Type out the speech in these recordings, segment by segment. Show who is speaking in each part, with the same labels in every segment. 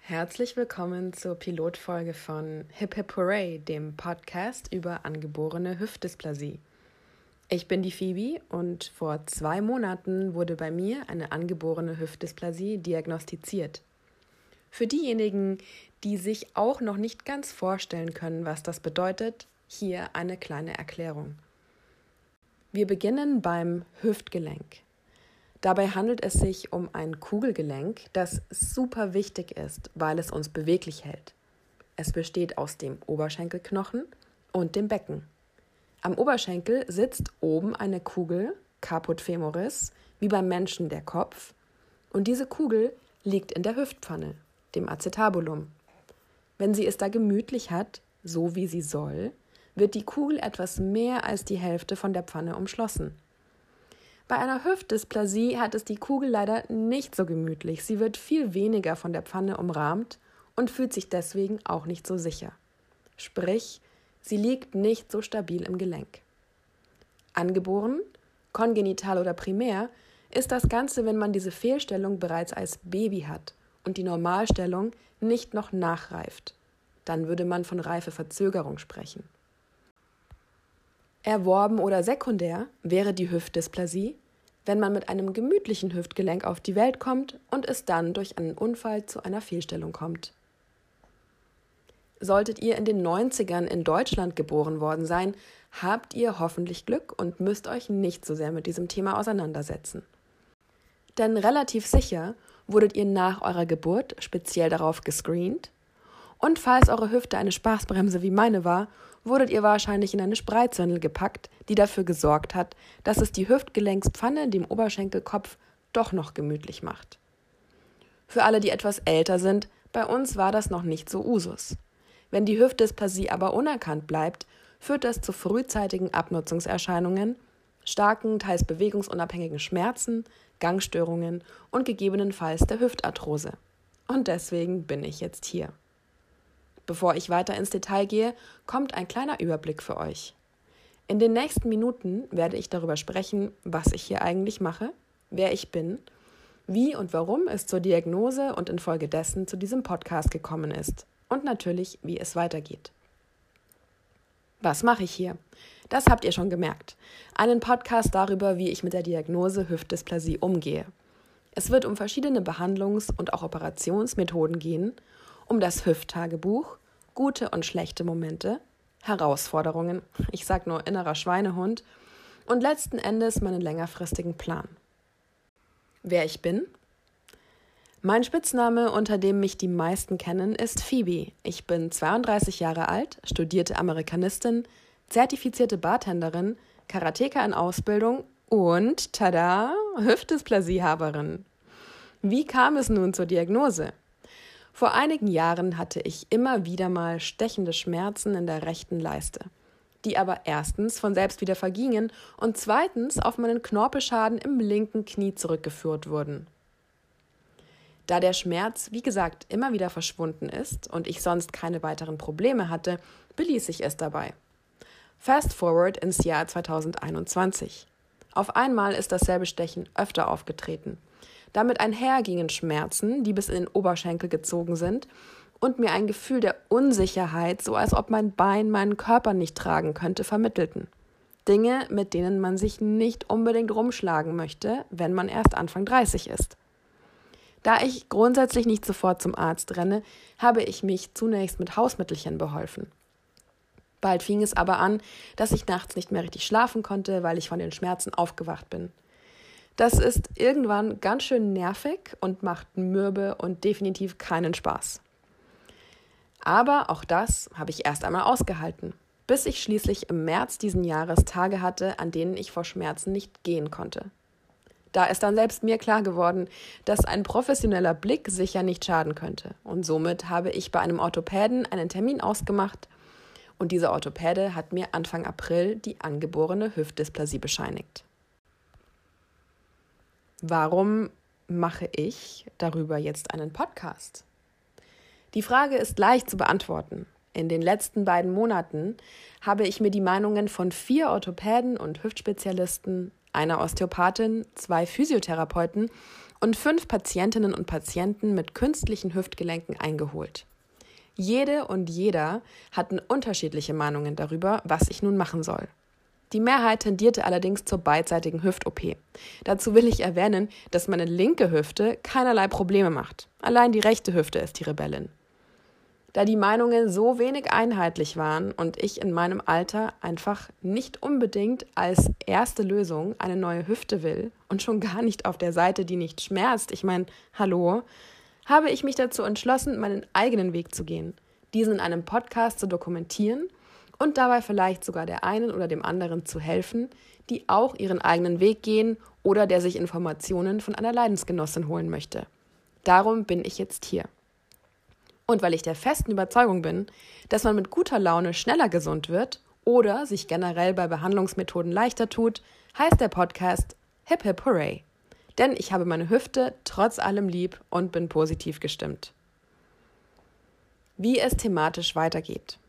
Speaker 1: Herzlich willkommen zur Pilotfolge von Hip Hip Hooray, dem Podcast über angeborene Hüftdysplasie. Ich bin die Phoebe und vor zwei Monaten wurde bei mir eine angeborene Hüftdysplasie diagnostiziert. Für diejenigen, die sich auch noch nicht ganz vorstellen können, was das bedeutet, hier eine kleine Erklärung. Wir beginnen beim Hüftgelenk. Dabei handelt es sich um ein Kugelgelenk, das super wichtig ist, weil es uns beweglich hält. Es besteht aus dem Oberschenkelknochen und dem Becken. Am Oberschenkel sitzt oben eine Kugel, Caput femoris, wie beim Menschen der Kopf, und diese Kugel liegt in der Hüftpfanne, dem Acetabulum. Wenn sie es da gemütlich hat, so wie sie soll, wird die Kugel etwas mehr als die Hälfte von der Pfanne umschlossen. Bei einer Hüftdysplasie hat es die Kugel leider nicht so gemütlich. Sie wird viel weniger von der Pfanne umrahmt und fühlt sich deswegen auch nicht so sicher. Sprich, sie liegt nicht so stabil im Gelenk. Angeboren, kongenital oder primär, ist das Ganze, wenn man diese Fehlstellung bereits als Baby hat und die Normalstellung nicht noch nachreift. Dann würde man von Reifeverzögerung sprechen. Erworben oder sekundär wäre die Hüftdysplasie, wenn man mit einem gemütlichen Hüftgelenk auf die Welt kommt und es dann durch einen Unfall zu einer Fehlstellung kommt. Solltet ihr in den 90ern in Deutschland geboren worden sein, habt ihr hoffentlich Glück und müsst euch nicht so sehr mit diesem Thema auseinandersetzen. Denn relativ sicher wurdet ihr nach eurer Geburt speziell darauf gescreent und falls eure Hüfte eine Spaßbremse wie meine war, wurdet ihr wahrscheinlich in eine Spreizwindel gepackt, die dafür gesorgt hat, dass es die Hüftgelenkspfanne dem Oberschenkelkopf doch noch gemütlich macht. Für alle, die etwas älter sind, bei uns war das noch nicht so Usus. Wenn die Hüftdysplasie aber unerkannt bleibt, führt das zu frühzeitigen Abnutzungserscheinungen, starken, teils bewegungsunabhängigen Schmerzen, Gangstörungen und gegebenenfalls der Hüftarthrose. Und deswegen bin ich jetzt hier. Bevor ich weiter ins Detail gehe, kommt ein kleiner Überblick für euch. In den nächsten Minuten werde ich darüber sprechen, was ich hier eigentlich mache, wer ich bin, wie und warum es zur Diagnose und infolgedessen zu diesem Podcast gekommen ist und natürlich, wie es weitergeht. Was mache ich hier? Das habt ihr schon gemerkt. Einen Podcast darüber, wie ich mit der Diagnose Hüftdysplasie umgehe. Es wird um verschiedene Behandlungs- und auch Operationsmethoden gehen, um das Hüfttagebuch, gute und schlechte Momente, Herausforderungen, ich sag nur innerer Schweinehund und letzten Endes meinen längerfristigen Plan. Wer ich bin? Mein Spitzname, unter dem mich die meisten kennen, ist Phoebe. Ich bin 32 Jahre alt, studierte Amerikanistin, zertifizierte Bartenderin, Karateka in Ausbildung und, tada, Hüftdysplasiehaberin. Wie kam es nun zur Diagnose? Vor einigen Jahren hatte ich immer wieder mal stechende Schmerzen in der rechten Leiste, die aber erstens von selbst wieder vergingen und zweitens auf meinen Knorpelschaden im linken Knie zurückgeführt wurden. Da der Schmerz, wie gesagt, immer wieder verschwunden ist und ich sonst keine weiteren Probleme hatte, beließ ich es dabei. Fast forward ins Jahr 2021. Auf einmal ist dasselbe Stechen öfter aufgetreten. Damit einher gingen Schmerzen, die bis in den Oberschenkel gezogen sind, und mir ein Gefühl der Unsicherheit, so als ob mein Bein meinen Körper nicht tragen könnte, vermittelten. Dinge, mit denen man sich nicht unbedingt rumschlagen möchte, wenn man erst Anfang 30 ist. Da ich grundsätzlich nicht sofort zum Arzt renne, habe ich mich zunächst mit Hausmittelchen beholfen. Bald fing es aber an, dass ich nachts nicht mehr richtig schlafen konnte, weil ich von den Schmerzen aufgewacht bin. Das ist irgendwann ganz schön nervig und macht mürbe und definitiv keinen Spaß. Aber auch das habe ich erst einmal ausgehalten, bis ich schließlich im März diesen Jahres Tage hatte, an denen ich vor Schmerzen nicht gehen konnte. Da ist dann selbst mir klar geworden, dass ein professioneller Blick sicher nicht schaden könnte. Und somit habe ich bei einem Orthopäden einen Termin ausgemacht. Und dieser Orthopäde hat mir Anfang April die angeborene Hüftdysplasie bescheinigt. Warum mache ich darüber jetzt einen Podcast? Die Frage ist leicht zu beantworten. In den letzten beiden Monaten habe ich mir die Meinungen von vier Orthopäden und Hüftspezialisten, einer Osteopathin, zwei Physiotherapeuten und fünf Patientinnen und Patienten mit künstlichen Hüftgelenken eingeholt. Jede und jeder hatten unterschiedliche Meinungen darüber, was ich nun machen soll. Die Mehrheit tendierte allerdings zur beidseitigen Hüft-OP. Dazu will ich erwähnen, dass meine linke Hüfte keinerlei Probleme macht. Allein die rechte Hüfte ist die Rebellin. Da die Meinungen so wenig einheitlich waren und ich in meinem Alter einfach nicht unbedingt als erste Lösung eine neue Hüfte will und schon gar nicht auf der Seite, die nicht schmerzt, ich meine, hallo, habe ich mich dazu entschlossen, meinen eigenen Weg zu gehen, diesen in einem Podcast zu dokumentieren und dabei vielleicht sogar der einen oder dem anderen zu helfen, die auch ihren eigenen Weg gehen oder der sich Informationen von einer Leidensgenossin holen möchte. Darum bin ich jetzt hier. Und weil ich der festen Überzeugung bin, dass man mit guter Laune schneller gesund wird oder sich generell bei Behandlungsmethoden leichter tut, heißt der Podcast Hip Hip Hooray. Denn ich habe meine Hüfte trotz allem lieb und bin positiv gestimmt. Wie es thematisch weitergeht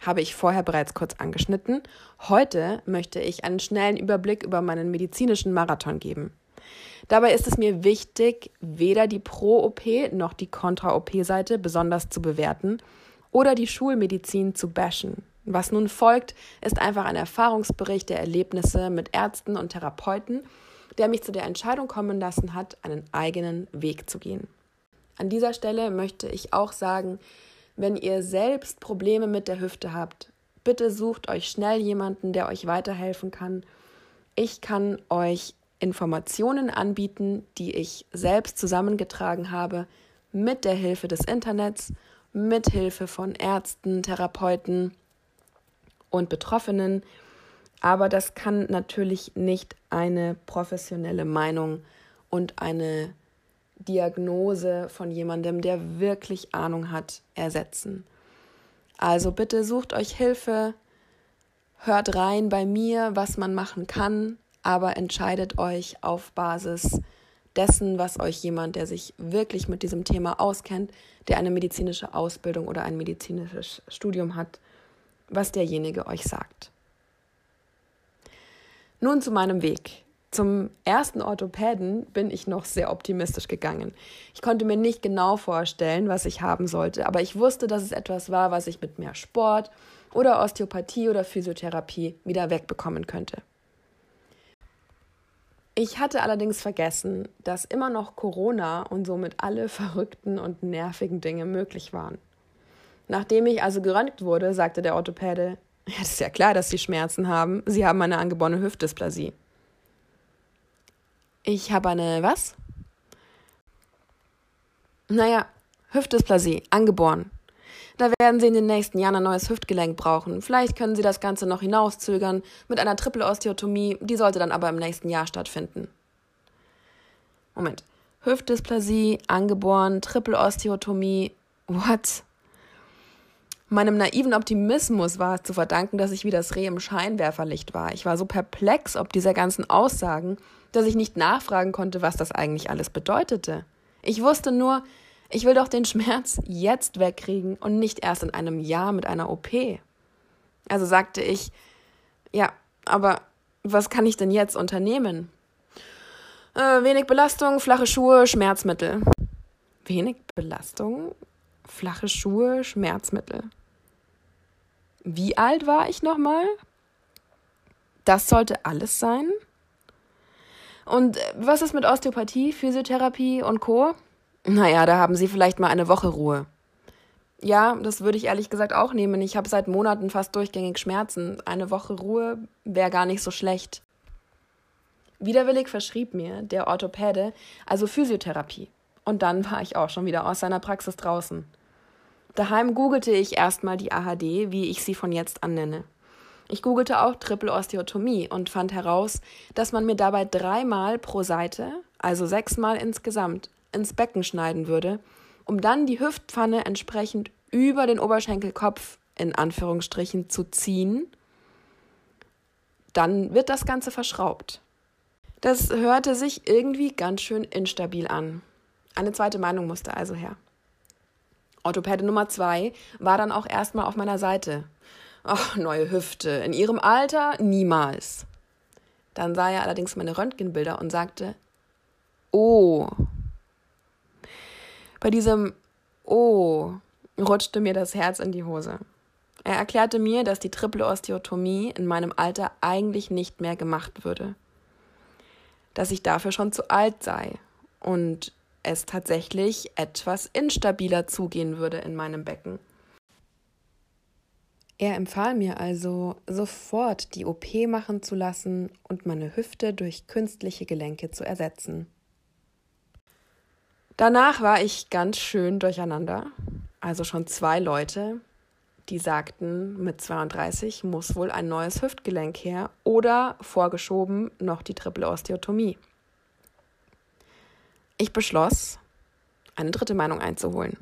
Speaker 1: habe ich vorher bereits kurz angeschnitten. Heute möchte ich einen schnellen Überblick über meinen medizinischen Marathon geben. Dabei ist es mir wichtig, weder die Pro-OP noch die Contra-OP-Seite besonders zu bewerten oder die Schulmedizin zu bashen. Was nun folgt, ist einfach ein Erfahrungsbericht der Erlebnisse mit Ärzten und Therapeuten, der mich zu der Entscheidung kommen lassen hat, einen eigenen Weg zu gehen. An dieser Stelle möchte ich auch sagen, wenn ihr selbst Probleme mit der Hüfte habt, bitte sucht euch schnell jemanden, der euch weiterhelfen kann. Ich kann euch Informationen anbieten, die ich selbst zusammengetragen habe mit der Hilfe des Internets, mit Hilfe von Ärzten, Therapeuten und Betroffenen. Aber das kann natürlich nicht eine professionelle Meinung und eine Diagnose von jemandem, der wirklich Ahnung hat, ersetzen. Also bitte sucht euch Hilfe, hört rein bei mir, was man machen kann, aber entscheidet euch auf Basis dessen, was euch jemand, der sich wirklich mit diesem Thema auskennt, der eine medizinische Ausbildung oder ein medizinisches Studium hat, was derjenige euch sagt. Nun zu meinem Weg. Zum ersten Orthopäden bin ich noch sehr optimistisch gegangen. Ich konnte mir nicht genau vorstellen, was ich haben sollte, aber ich wusste, dass es etwas war, was ich mit mehr Sport oder Osteopathie oder Physiotherapie wieder wegbekommen könnte. Ich hatte allerdings vergessen, dass immer noch Corona und somit alle verrückten und nervigen Dinge möglich waren. Nachdem ich also geröntgt wurde, sagte der Orthopäde, ja, das ist ja klar, dass Sie Schmerzen haben. Sie haben eine angeborene Hüftdysplasie. Ich habe eine was? Naja, Hüftdysplasie, angeboren. Da werden Sie in den nächsten Jahren ein neues Hüftgelenk brauchen. Vielleicht können Sie das Ganze noch hinauszögern mit einer Triple-Osteotomie, die sollte dann aber im nächsten Jahr stattfinden. Moment. Hüftdysplasie, angeboren, Triple-Osteotomie, what? Meinem naiven Optimismus war es zu verdanken, dass ich wie das Reh im Scheinwerferlicht war. Ich war so perplex ob dieser ganzen Aussagen dass ich nicht nachfragen konnte, was das eigentlich alles bedeutete. Ich wusste nur, ich will doch den Schmerz jetzt wegkriegen und nicht erst in einem Jahr mit einer OP. Also sagte ich, ja, aber was kann ich denn jetzt unternehmen? Äh, wenig Belastung, flache Schuhe, Schmerzmittel. Wenig Belastung, flache Schuhe, Schmerzmittel. Wie alt war ich nochmal? Das sollte alles sein? Und was ist mit Osteopathie, Physiotherapie und Co? Naja, da haben Sie vielleicht mal eine Woche Ruhe. Ja, das würde ich ehrlich gesagt auch nehmen. Ich habe seit Monaten fast durchgängig Schmerzen. Eine Woche Ruhe wäre gar nicht so schlecht. Widerwillig verschrieb mir der Orthopäde also Physiotherapie. Und dann war ich auch schon wieder aus seiner Praxis draußen. Daheim googelte ich erstmal die AHD, wie ich sie von jetzt an nenne. Ich googelte auch Triple Osteotomie und fand heraus, dass man mir dabei dreimal pro Seite, also sechsmal insgesamt, ins Becken schneiden würde, um dann die Hüftpfanne entsprechend über den Oberschenkelkopf in Anführungsstrichen zu ziehen. Dann wird das Ganze verschraubt. Das hörte sich irgendwie ganz schön instabil an. Eine zweite Meinung musste also her. Orthopäde Nummer zwei war dann auch erstmal auf meiner Seite. Ach, neue Hüfte. In ihrem Alter niemals. Dann sah er allerdings meine Röntgenbilder und sagte, oh. Bei diesem Oh rutschte mir das Herz in die Hose. Er erklärte mir, dass die Triple Osteotomie in meinem Alter eigentlich nicht mehr gemacht würde. Dass ich dafür schon zu alt sei und es tatsächlich etwas instabiler zugehen würde in meinem Becken. Er empfahl mir also, sofort die OP machen zu lassen und meine Hüfte durch künstliche Gelenke zu ersetzen. Danach war ich ganz schön durcheinander. Also schon zwei Leute, die sagten, mit 32 muss wohl ein neues Hüftgelenk her oder vorgeschoben noch die Triple Osteotomie. Ich beschloss, eine dritte Meinung einzuholen.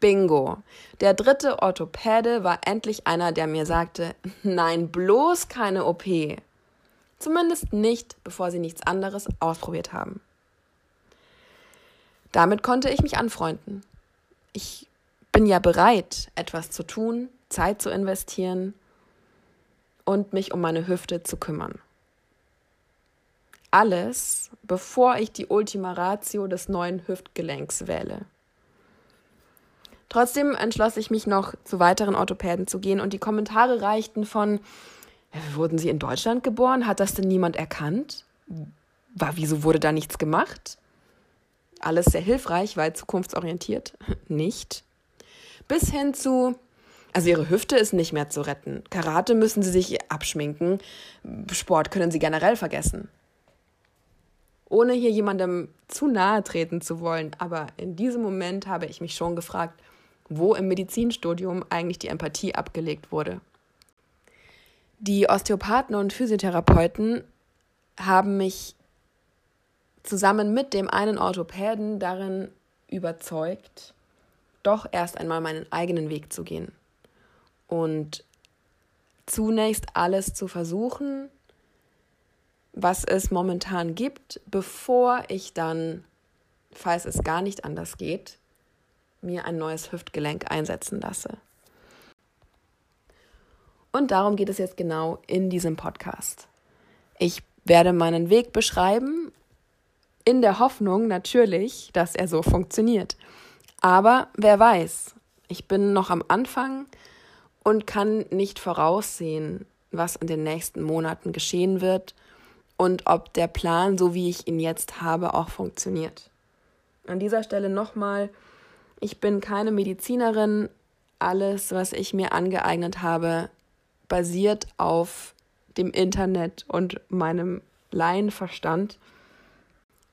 Speaker 1: Bingo. Der dritte Orthopäde war endlich einer, der mir sagte, nein, bloß keine OP. Zumindest nicht, bevor sie nichts anderes ausprobiert haben. Damit konnte ich mich anfreunden. Ich bin ja bereit, etwas zu tun, Zeit zu investieren und mich um meine Hüfte zu kümmern. Alles, bevor ich die Ultima Ratio des neuen Hüftgelenks wähle. Trotzdem entschloss ich mich noch, zu weiteren Orthopäden zu gehen und die Kommentare reichten von, wurden Sie in Deutschland geboren? Hat das denn niemand erkannt? War, wieso wurde da nichts gemacht? Alles sehr hilfreich, weil zukunftsorientiert. Nicht. Bis hin zu, also ihre Hüfte ist nicht mehr zu retten. Karate müssen sie sich abschminken. Sport können sie generell vergessen. Ohne hier jemandem zu nahe treten zu wollen, aber in diesem Moment habe ich mich schon gefragt, wo im Medizinstudium eigentlich die Empathie abgelegt wurde. Die Osteopathen und Physiotherapeuten haben mich zusammen mit dem einen Orthopäden darin überzeugt, doch erst einmal meinen eigenen Weg zu gehen und zunächst alles zu versuchen, was es momentan gibt, bevor ich dann, falls es gar nicht anders geht, mir ein neues Hüftgelenk einsetzen lasse. Und darum geht es jetzt genau in diesem Podcast. Ich werde meinen Weg beschreiben, in der Hoffnung natürlich, dass er so funktioniert. Aber wer weiß, ich bin noch am Anfang und kann nicht voraussehen, was in den nächsten Monaten geschehen wird und ob der Plan, so wie ich ihn jetzt habe, auch funktioniert. An dieser Stelle nochmal, ich bin keine Medizinerin. Alles, was ich mir angeeignet habe, basiert auf dem Internet und meinem Laienverstand.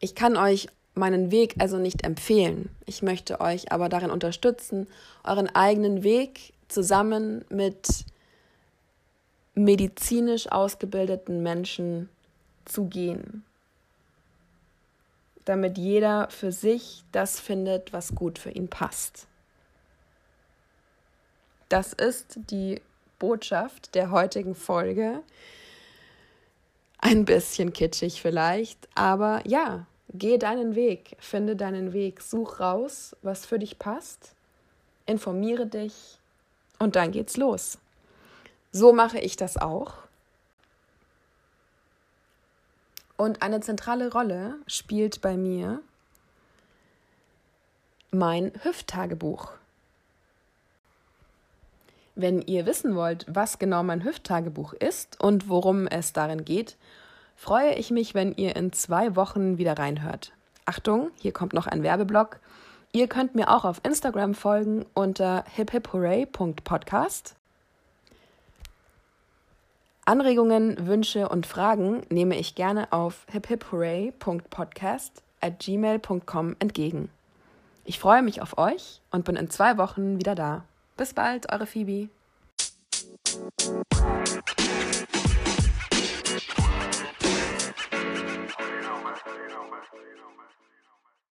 Speaker 1: Ich kann euch meinen Weg also nicht empfehlen. Ich möchte euch aber darin unterstützen, euren eigenen Weg zusammen mit medizinisch ausgebildeten Menschen zu gehen damit jeder für sich das findet, was gut für ihn passt. Das ist die Botschaft der heutigen Folge. Ein bisschen kitschig vielleicht, aber ja, geh deinen Weg, finde deinen Weg, such raus, was für dich passt, informiere dich und dann geht's los. So mache ich das auch. Und eine zentrale Rolle spielt bei mir mein Hüfttagebuch. Wenn ihr wissen wollt, was genau mein Hüfttagebuch ist und worum es darin geht, freue ich mich, wenn ihr in zwei Wochen wieder reinhört. Achtung, hier kommt noch ein Werbeblock. Ihr könnt mir auch auf Instagram folgen unter hiphipHooray.podcast. Anregungen, Wünsche und Fragen nehme ich gerne auf hiphipHooray.podcast at gmail.com entgegen. Ich freue mich auf euch und bin in zwei Wochen wieder da. Bis bald, eure Phoebe.